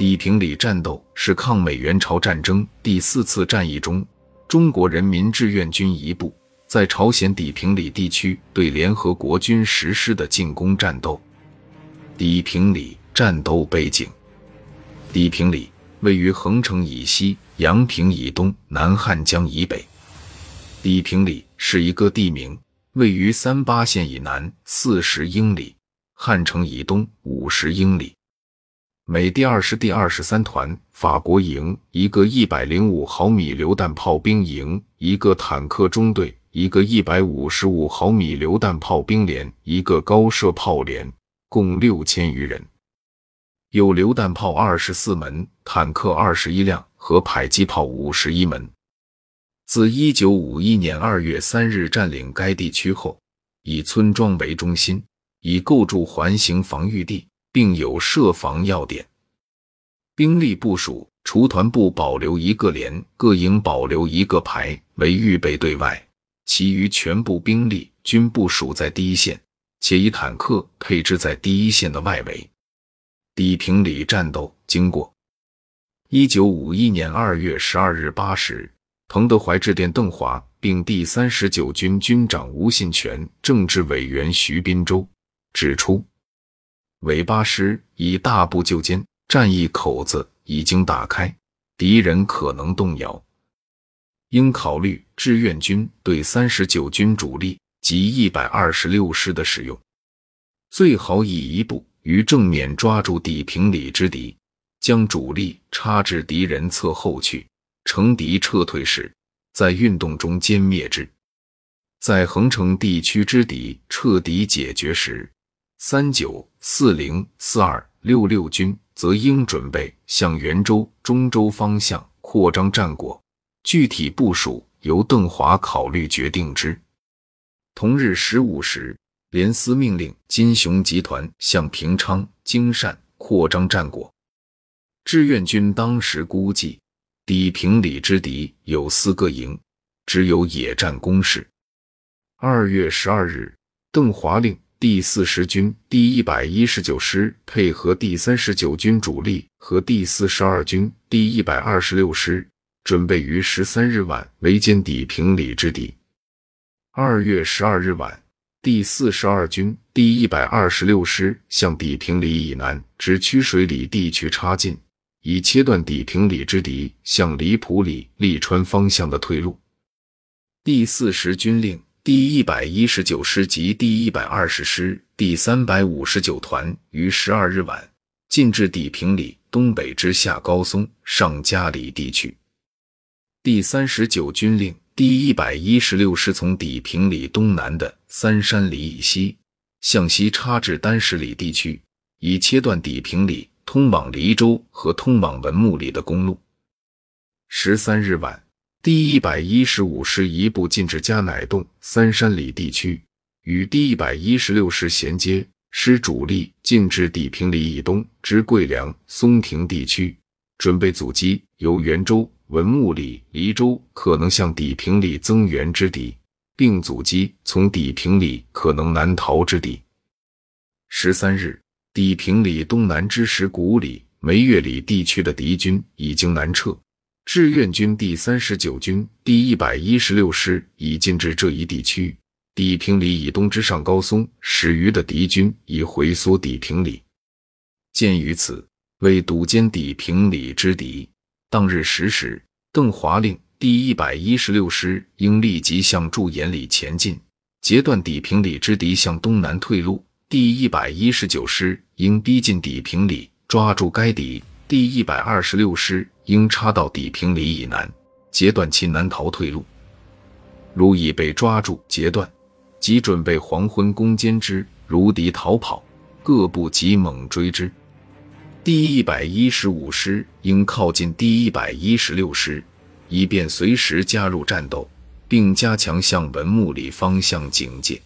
砥平里战斗是抗美援朝战争第四次战役中，中国人民志愿军一部在朝鲜砥平里地区对联合国军实施的进攻战斗。砥平里战斗背景：砥平里位于横城以西、阳平以东、南汉江以北。砥平里是一个地名，位于三八线以南四十英里，汉城以东五十英里。美第二师第二十三团法国营一个一百零五毫米榴弹炮兵营，一个坦克中队，一个一百五十五毫米榴弹炮兵连，一个高射炮连，共六千余人，有榴弹炮二十四门，坦克二十一辆和迫击炮五十一门。自一九五一年二月三日占领该地区后，以村庄为中心，以构筑环形防御地。并有设防要点，兵力部署：除团部保留一个连，各营保留一个排为预备队外，其余全部兵力均部署在第一线，且以坦克配置在第一线的外围。砥平里战斗经过：一九五一年二月十二日八时，彭德怀致电邓华，并第三十九军军长吴信全、政治委员徐滨洲，指出。尾巴师已大步就歼，战役口子已经打开，敌人可能动摇，应考虑志愿军对三十九军主力及一百二十六师的使用，最好以一部于正面抓住底平里之敌，将主力插至敌人侧后去，乘敌撤退时，在运动中歼灭之；在横城地区之敌彻底解决时。三九四零四二六六军则应准备向袁州、中州方向扩张战果，具体部署由邓华考虑决定之。同日十五时，联司命令金雄集团向平昌、京善扩张战果。志愿军当时估计，砥平里之敌有四个营，只有野战攻势。二月十二日，邓华令。第四十军第一百一十九师配合第三十九军主力和第四十二军第一百二十六师，准备于十三日晚围歼砥平里之敌。二月十二日晚，第四十二军第一百二十六师向砥平里以南至曲水里地区插进，以切断砥平里之敌向李浦里、利川方向的退路。第四十军令。第一百一十九师及第一百二十师第三百五十九团于十二日晚进至砥平里东北之下高松、上嘉里地区。第三十九军令第一百一十六师从砥平里东南的三山里以西向西插至丹石里地区，以切断砥平里通往黎州和通往文木里的公路。十三日晚。第一百一十五师一部进至加乃洞、三山里地区，与第一百一十六师衔接，师主力进至砥平里以东之桂良、松亭地区，准备阻击由元州、文木里、黎州可能向砥平里增援之敌，并阻击从砥平里可能南逃之敌。十三日，砥平里东南之石鼓里、梅月里地区的敌军已经南撤。志愿军第三十九军第一百一十六师已进至这一地区，砥平里以东之上高松始余的敌军已回缩砥平里。鉴于此，为堵歼砥平里之敌，当日十时，邓华令第一百一十六师应立即向驻岩里前进，截断砥平里之敌向东南退路；第一百一十九师应逼近砥平里，抓住该敌；第一百二十六师。应插到底平里以南，截断其南逃退路。如已被抓住截断，即准备黄昏攻坚之；如敌逃跑，各部即猛追之。第一百一十五师应靠近第一百一十六师，以便随时加入战斗，并加强向文木里方向警戒。